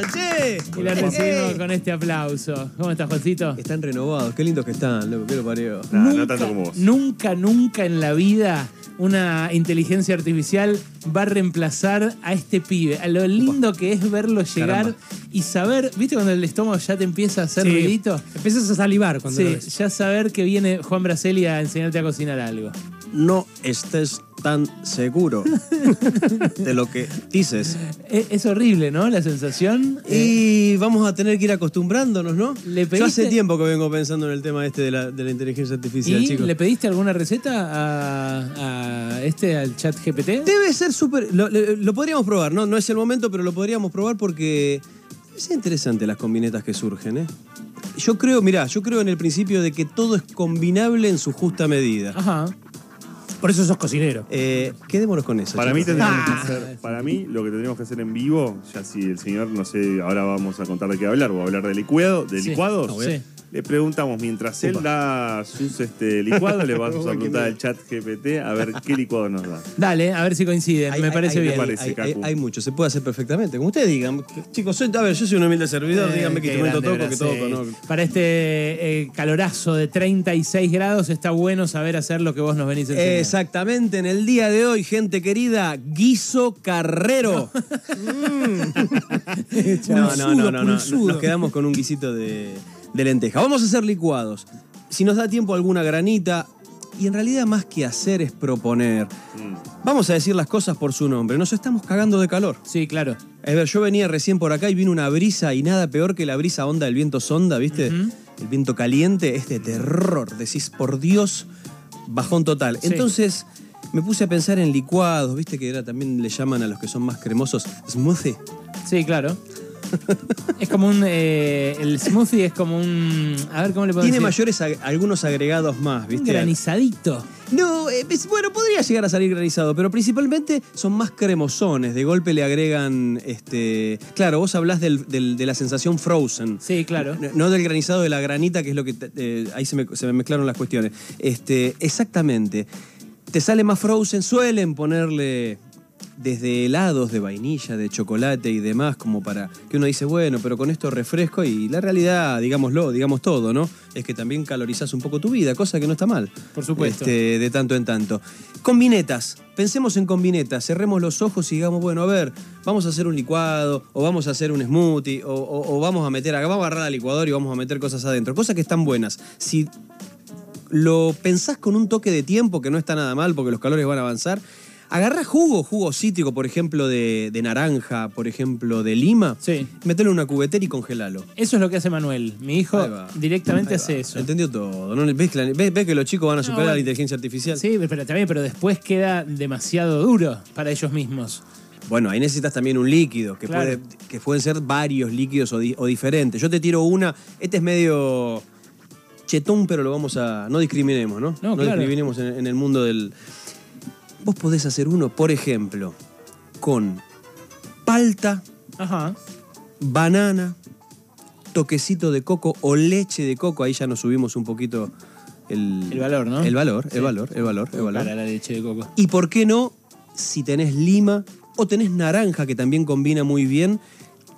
Che. Y la recibimos con este aplauso. ¿Cómo estás, Juancito? Están renovados, qué lindos que están, loco, qué lo parió. Nah, no tanto como vos. Nunca, nunca en la vida una inteligencia artificial va a reemplazar a este pibe. A lo lindo que es verlo llegar Caramba. y saber, ¿viste cuando el estómago ya te empieza a hacer Sí. ruidito? Empiezas a salivar cuando Sí, lo ves. ya saber que viene Juan Braceli a enseñarte a cocinar algo. No estés tan seguro de lo que dices. Es, es horrible, ¿no? La sensación. Eh, Y vamos a tener que ir acostumbrándonos, ¿no? ¿Le Yo hace tiempo que vengo pensando en el tema este de la, de la inteligencia artificial, ¿Y chicos. le pediste alguna receta a, a este, al chat GPT? Debe ser súper. Lo, lo- lo podríamos probar, ¿no? No es el momento, pero lo podríamos probar porque es interesante las combinetas que surgen, ¿eh? Yo creo, mirá, yo creo en el principio de que todo es combinable en su justa medida. Ajá. Por eso sos cocinero. Eh, quedémonos con eso. Para mí, chicos. tendríamos Ah. que hacer, para mí, lo que tendríamos que hacer en vivo, ya si el señor, no sé, ahora vamos a contar de qué hablar, o a hablar de licuado, de Sí. licuados. Sí. Le preguntamos, mientras él da sus este, licuados, le vamos a preguntar al chat GPT a ver qué licuado nos da. Dale, a ver si coinciden. Hay- me hay- parece hay- bien. Hay, parece, hay- Cacu. hay mucho, se puede hacer perfectamente. Como ustedes digan. Chicos, soy- a ver, yo soy un humilde servidor, Eh, díganme qué qué instrumento grande, toco, que toco, Braceli. ¿no? Para este eh, calorazo de 36 grados está bueno saber hacer lo que vos nos venís a enseñar. Exactamente, en el día de hoy, gente querida, guiso carrero. Mm. no, no, no, no, no, pulsudo. Nos quedamos con un guisito de, de lenteja. Vamos a hacer licuados. Si nos da tiempo alguna granita, y en realidad más que hacer es proponer. Vamos a decir las cosas por su nombre. Nos estamos cagando de calor. Sí, claro. A ver, yo venía recién por acá y vino una brisa y nada peor que la brisa onda del viento sonda, ¿viste? El viento caliente es de terror. Decís, por Dios, bajón total. Sí. Entonces me puse a pensar en licuados, ¿viste? Que era, también le llaman a los que son más cremosos smoothie. Sí, claro. Es como un. eh, el smoothie es como un. A ver cómo le podemos Tiene decir. mayores ag- algunos agregados más, Un ¿viste? granizadito. No, eh, es- bueno, podría llegar a salir granizado, pero principalmente son más cremosones. De golpe le agregan, este, claro, vos hablás del- del- de la sensación frozen. Sí, claro. No, no del granizado de la granita, que es lo que. eh, ahí se me, se me mezclaron las cuestiones. Este, exactamente. Te sale más frozen, suelen ponerle desde helados de vainilla, de chocolate y demás, como para que uno dice, bueno, pero con esto refresco y la realidad, digámoslo, digamos todo, ¿no? Es que también calorizás un poco tu vida, cosa que no está mal. Por supuesto. Este, de tanto en tanto. Combinetas. Pensemos en combinetas. Cerremos los ojos y digamos, bueno, a ver, vamos a hacer un licuado, o vamos a hacer un smoothie, o, o- o vamos a meter, acá, vamos a agarrar al licuador y vamos a meter cosas adentro. Cosas que están buenas. Si lo pensás con un toque de tiempo, que no está nada mal porque los calores van a avanzar, agarrá jugo, jugo cítrico, por ejemplo, de, de naranja, por ejemplo, de lima, Sí. metelo en una cubetera y congelalo. Eso es lo que hace Manuel. Mi hijo Ahí va. directamente Ahí hace eso. Entendió todo. ¿no? ¿Ves, que la- ves- ves que los chicos van a superar bueno. la inteligencia artificial? Sí, pero también, pero después queda demasiado duro para ellos mismos. Bueno, ahí necesitas también un líquido, que, Claro. puede, que pueden ser varios líquidos o, di- o diferentes. Yo te tiro una, este es medio chetón, pero lo vamos a... No discriminemos, ¿no? No, claro. discriminemos en, en el mundo del... Vos podés hacer uno, por ejemplo, con palta, Ajá. banana, toquecito de coco o leche de coco. Ahí ya nos subimos un poquito el... El valor, ¿no? El valor, Sí. el valor, el valor, el valor. Para la leche de coco. Y por qué no, si tenés lima o tenés naranja, que también combina muy bien,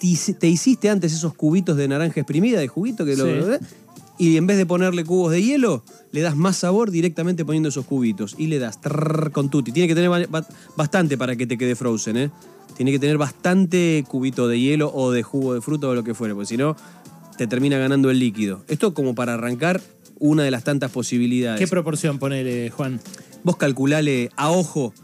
te hici- te hiciste antes esos cubitos de naranja exprimida, de juguito, que lo, Sí. Y en vez de ponerle cubos de hielo, le das más sabor directamente poniendo esos cubitos. Y le das trrr con tutti. Tiene que tener ba- ba- bastante para que te quede frozen, ¿eh? Tiene que tener bastante cubito de hielo o de jugo de fruta o lo que fuere, porque si no, te termina ganando el líquido. Esto como para arrancar una de las tantas posibilidades. ¿Qué proporción ponele, Juan? Vos calculale a ojo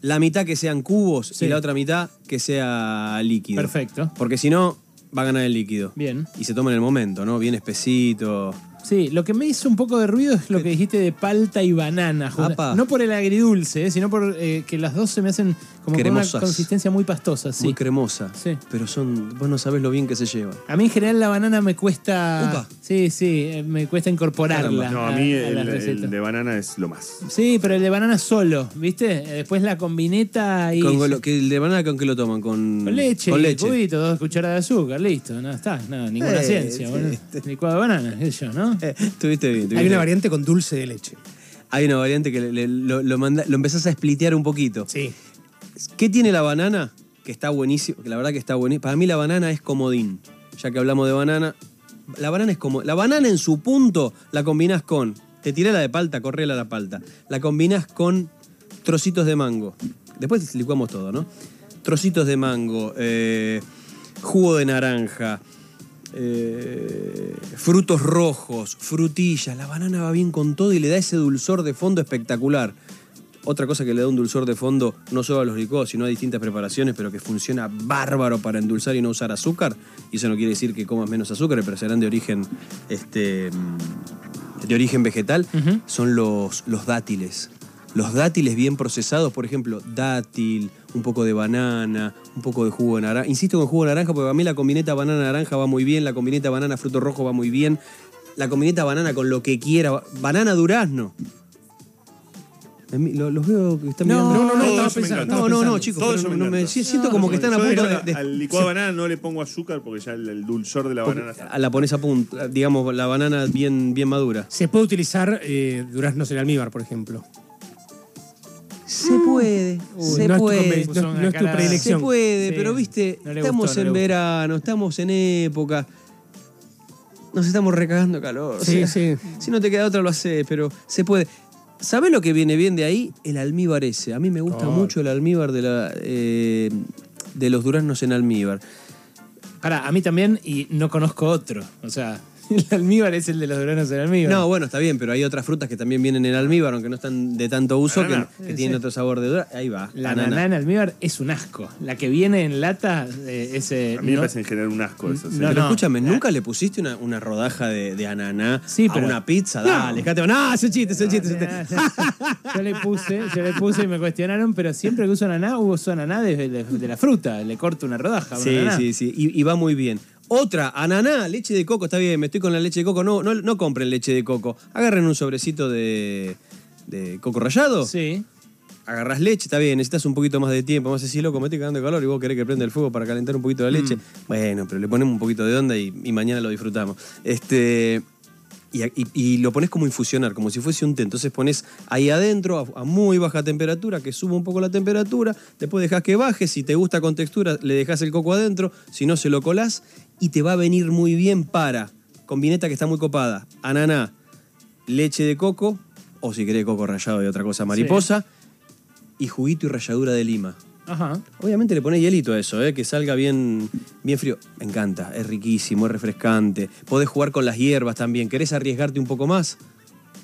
la mitad que sean cubos Sí. y la otra mitad que sea líquido. Perfecto. Porque si no, va a ganar el líquido. Bien. Y se toma en el momento, ¿no? Bien espesito. Sí, lo que me hizo un poco de ruido es lo que dijiste de palta y banana. Apa. No por el agridulce, eh, sino por eh, que las dos se me hacen como con una Cremosas. consistencia muy pastosa. Sí. Muy cremosa. Sí. Pero son. Vos no sabés lo bien que se llevan. A mí en general la banana me cuesta. Upa. Sí, sí, eh, me cuesta incorporarla. No, a mí a el, de banana es lo más. Sí, pero el de banana solo, ¿viste? Eh, Después la combineta y. Con lo, que el de banana, ¿con qué lo toman? Con, Con leche, Con y leche. cubito, dos cucharadas de azúcar, listo, no está, no, ninguna Eh, ciencia. este. Licuado de banana, yo, ¿no? Estuviste bien. Hay una variante con dulce de leche. Hay una variante que le- le- lo, lo manda- lo empezás a splitear un poquito. Sí. ¿Qué tiene la banana? que está buenísimo, que la verdad que está buenísimo. Para mí la banana es comodín. Ya que hablamos de banana, la banana es como. La banana en su punto la combinás con. Te tiré la de palta, correla la palta. La combinás con trocitos de mango. Después licuamos todo, ¿no? Trocitos de mango, eh, jugo de naranja, eh, frutos rojos, frutillas. La banana va bien con todo y le da ese dulzor de fondo espectacular. Otra cosa que le da un dulzor de fondo, no solo a los licuados, sino a distintas preparaciones, pero que funciona bárbaro para endulzar y no usar azúcar. Y eso no quiere decir que comas menos azúcar, pero serán de origen, este, de origen vegetal. Son los, los dátiles. Los dátiles bien procesados, por ejemplo, dátil, un poco de banana, un poco de jugo de naranja. Insisto con jugo de naranja porque para mí la combineta banana-naranja va muy bien, la combineta banana-fruto rojo va muy bien, la combineta banana con lo que quiera, banana-durazno. Los veo que están No, mirando. no, no, estaba me pensando, encanta. No, no, no, chicos, pero no- me no siento como que están a punto de, de- Al licuado de banana no le pongo azúcar porque ya el, el dulzor de la banana está. la pones a punto, digamos, la banana bien, bien madura. Se puede utilizar eh, duraznos en almíbar, por ejemplo. Se puede, Uy, se no es tu puede. conven- Puso no- es tu predilección. Se puede, Sí. pero viste, No estamos gustó, en verano, estamos en época. Nos estamos recagando calor. o Sí, sea, sí. Si no te queda otra, lo haces, pero se puede. ¿Sabés lo que viene bien de ahí? El almíbar ese. A mí me gusta Oh. mucho el almíbar de, la, eh, de los duraznos en almíbar. Para, a mí también, y no conozco otro. O sea, el almíbar es el de los duranos en almíbar. No, bueno, está bien, pero hay otras frutas que también vienen en almíbar, aunque no están de tanto uso, que, Banana. que tienen Sí. otro sabor de durazno. Ahí va. La banana. naná en almíbar es un asco. La que viene en lata, eh, ese. A mí me no- parece en general un asco eso. sí. No, Pero no. escúchame, ¿nunca le pusiste una, una rodaja de, de ananá Sí, a pero- una pizza? Dale, dejate. No, ese chiste, ese chiste. ese chiste. Yo le puse, yo le puse y me cuestionaron, pero siempre que uso ananá, uso ananá de, de- de la fruta. Le corto una rodaja. a una Sí, ananá. sí, sí. Y, y va muy bien. Otra, ananá, leche de coco, está bien, me estoy con la leche de coco. No, no, no compren leche de coco. Agarren un sobrecito de, de coco rallado. Sí. Agarrás leche, está bien, necesitas un poquito más de tiempo. Más así, loco, me estoy cagando de calor y vos querés que prenda el fuego para calentar un poquito la leche. Mm. Bueno, pero le ponemos un poquito de onda y, y mañana lo disfrutamos. Este. Y, y- y lo pones como infusionar, como si fuese un té. Entonces pones ahí adentro a, a muy baja temperatura, que suba un poco la temperatura, después dejas que baje, si te gusta con textura le dejas el coco adentro, si no se lo colás y te va a venir muy bien para combineta que está muy copada, ananá, leche de coco, o si querés coco rallado y otra cosa mariposa, y juguito y ralladura de lima. Ajá. Obviamente le pones hielito a eso, ¿eh? que salga bien, bien frío. Me encanta, es riquísimo, es refrescante. Podés jugar con las hierbas también. ¿Querés arriesgarte un poco más?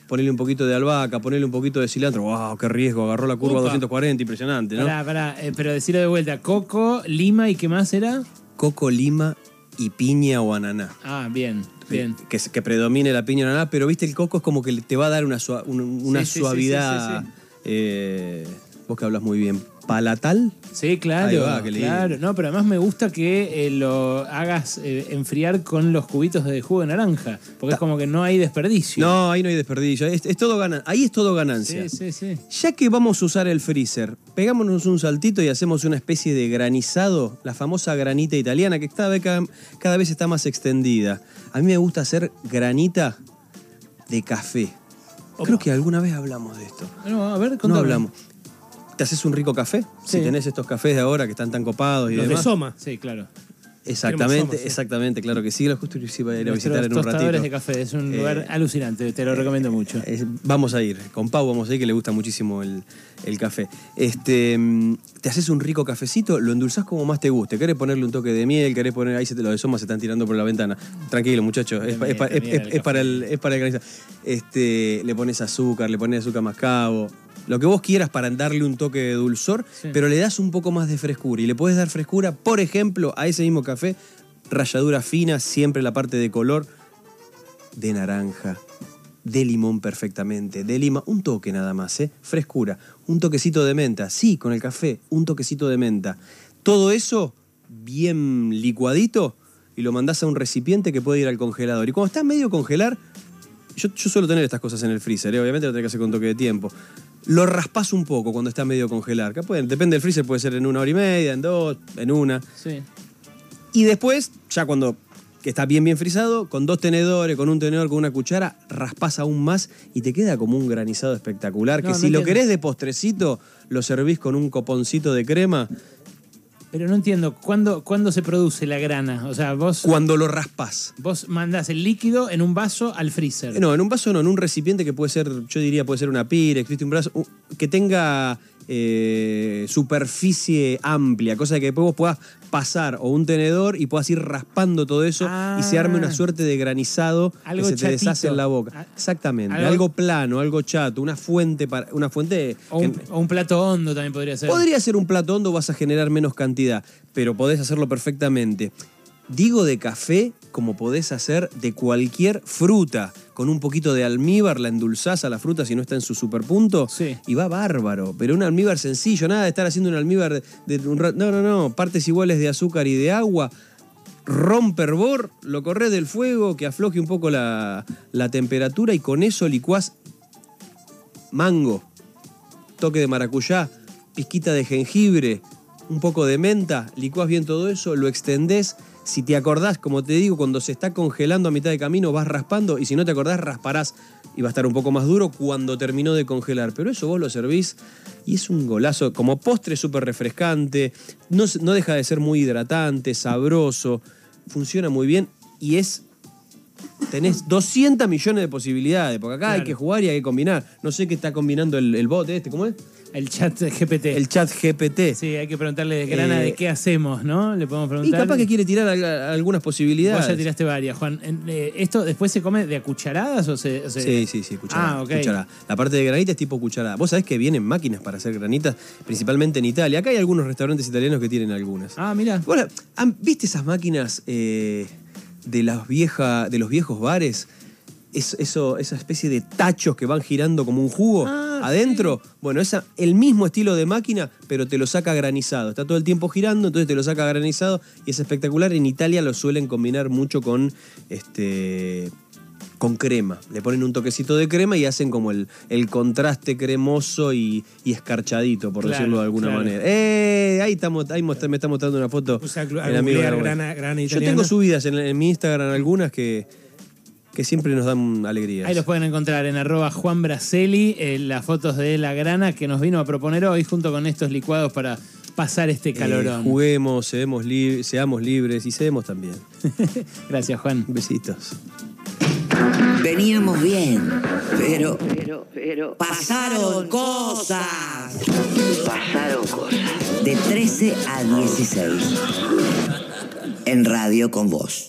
Ponele un poquito de albahaca, ponele un poquito de cilantro. ¡Wow! ¡Qué riesgo! Agarró la curva Upa. 240, impresionante, ¿no? Pará, pará, eh, pero decirlo de vuelta. Coco, lima y qué más era? Coco, lima y piña o ananá. Ah, bien, bien. Que, que predomine la piña o ananá, pero viste, el coco es como que te va a dar una, una sí, suavidad. sí, sí, eh, vos que hablas muy bien. ¿Palatal? Sí, claro. Va, claro. No, pero además me gusta que eh, lo hagas eh, enfriar con los cubitos de jugo de naranja. Porque es como que no hay desperdicio. No, ahí no hay desperdicio. Es, es todo ganan- Ahí es todo ganancia. Sí, sí, sí. Ya que vamos a usar el freezer, pegámonos un saltito y hacemos una especie de granizado, la famosa granita italiana, que cada vez, cada, cada vez está más extendida. A mí me gusta hacer granita de café. Creo que alguna vez hablamos de esto. No, a ver, No hablamos. ¿Te haces un rico café? Sí. Si tenés estos cafés de ahora que están tan copados y Los de. Soma. Sí, claro. Exactamente, Tenemos Soma, sí. exactamente, claro que sí. Lo justo que sí iba a ir a visitar en un ratito. de café. Es un Eh, lugar alucinante. Te lo recomiendo mucho. Eh, vamos a ir, con Pau vamos a ir, que le gusta muchísimo el, el café. Este, mm, te haces un rico cafecito, lo endulzás como más te guste. ¿Querés ponerle un toque de miel? ¿Querés poner, ahí se te lo de Soma se están tirando por la ventana? Tranquilo, muchachos, es, para el, es para el granizado. Este, le pones azúcar, le pones azúcar mascabo, lo que vos quieras para darle un toque de dulzor, Sí. pero le das un poco más de frescura. Y le puedes dar frescura, por ejemplo, a ese mismo café, ralladura fina, siempre la parte de color, de naranja, de limón perfectamente, de lima, un toque nada más, ¿eh? Frescura, un toquecito de menta, sí, con el café, un toquecito de menta. Todo eso bien licuadito y lo mandás a un recipiente que puede ir al congelador. Y cuando está medio congelar, yo, yo suelo tener estas cosas en el freezer, ¿eh? obviamente lo tenés que hacer con toque de tiempo. Lo raspás un poco cuando está medio congelar. Que puede- depende del freezer, puede ser en una hora y media, en dos, en una. Sí. Y después, ya cuando que está bien bien frisado, con dos tenedores, con un tenedor, con una cuchara, raspás aún más y te queda como un granizado espectacular. No, que no si lo querés de postrecito, lo servís con un coponcito de crema. Pero no entiendo, ¿cuándo, ¿cuándo se produce la grana? O sea, vos, Cuando lo raspas. vos mandás el líquido en un vaso al freezer. Eh, No, en un vaso no, en un recipiente que puede ser, yo diría, puede ser una Pyrex, ¿viste? un brazo, que tenga eh, superficie amplia, cosa que después vos puedas pasar o un tenedor y puedas ir raspando todo eso y se arme una Ah. suerte de granizado Algo que se te deshace en la boca. Ah, Exactamente, algo- algo, plano, algo chato, una fuente para una fuente o, un, o un plato hondo también podría ser. Podría ser un plato hondo, vas a generar menos cantidad, pero podés hacerlo perfectamente. Digo de café como podés hacer de cualquier fruta. Con un poquito de almíbar la endulzás a la fruta si no está en su superpunto Sí. y va bárbaro. Pero un almíbar sencillo, nada de estar haciendo un almíbar de, de un ra- No, no, no. Partes iguales de azúcar y de agua. Rompe hervor, lo corres del fuego, que afloje un poco la, la temperatura y con eso licuás mango, toque de maracuyá, pizquita de jengibre, un poco de menta, licuás bien todo eso, lo extendés. Si te acordás, como te digo, cuando se está congelando a mitad de camino vas raspando y si no te acordás rasparás y va a estar un poco más duro cuando terminó de congelar. Pero eso vos lo servís y es un golazo. Como postre súper refrescante, no, no deja de ser muy hidratante, sabroso, funciona muy bien y es tenés 200 millones de posibilidades, porque acá hay que jugar y hay que combinar. No sé qué está combinando el, el bot este, ¿cómo es? El chat GPT. El chat GPT. Sí, hay que preguntarle de grana Eh, de qué hacemos, ¿no? Le podemos Y preguntar. capaz que quiere tirar al- algunas posibilidades. Vos ya tiraste varias, Juan. Eh, ¿Esto después se come de a cucharadas o se.? o se- Sí, sí, sí, cucharada, Ah, cucharada. La parte de granita es tipo cucharada. Vos sabés que vienen máquinas para hacer granitas, principalmente en Italia. Acá hay algunos restaurantes italianos que tienen algunas. Ah, mira. Bueno, ¿han- ¿viste esas máquinas eh, de, las vieja, de los viejos bares? Es- eso, esa especie de tachos que van girando como un jugo Ah, adentro. Bueno, esa, el mismo estilo de máquina, pero te lo saca granizado. Está todo el tiempo girando, entonces te lo saca granizado y es espectacular. En Italia lo suelen combinar mucho con este con crema. Le ponen un toquecito de crema y hacen como el, el contraste cremoso y, y escarchadito, por Claro, decirlo de alguna claro. manera. ¡Eh! Ahí, estamos, ahí me está mostrando una foto. Puse a, a el amigo googlear Garbo. grana, grana Yo tengo subidas en, en mi Instagram algunas que, que siempre nos dan alegrías. Ahí los pueden encontrar en arroba Juan Braceli, eh, las fotos de la grana que nos vino a proponer hoy junto con estos licuados para pasar este Eh, calorón. juguemos, seamos, li- seamos libres y seamos también. Gracias, Juan. Besitos. Veníamos bien, pero, pero, pero, pasaron cosas. Pasaron cosas. De 13 a 16. En radio con vos.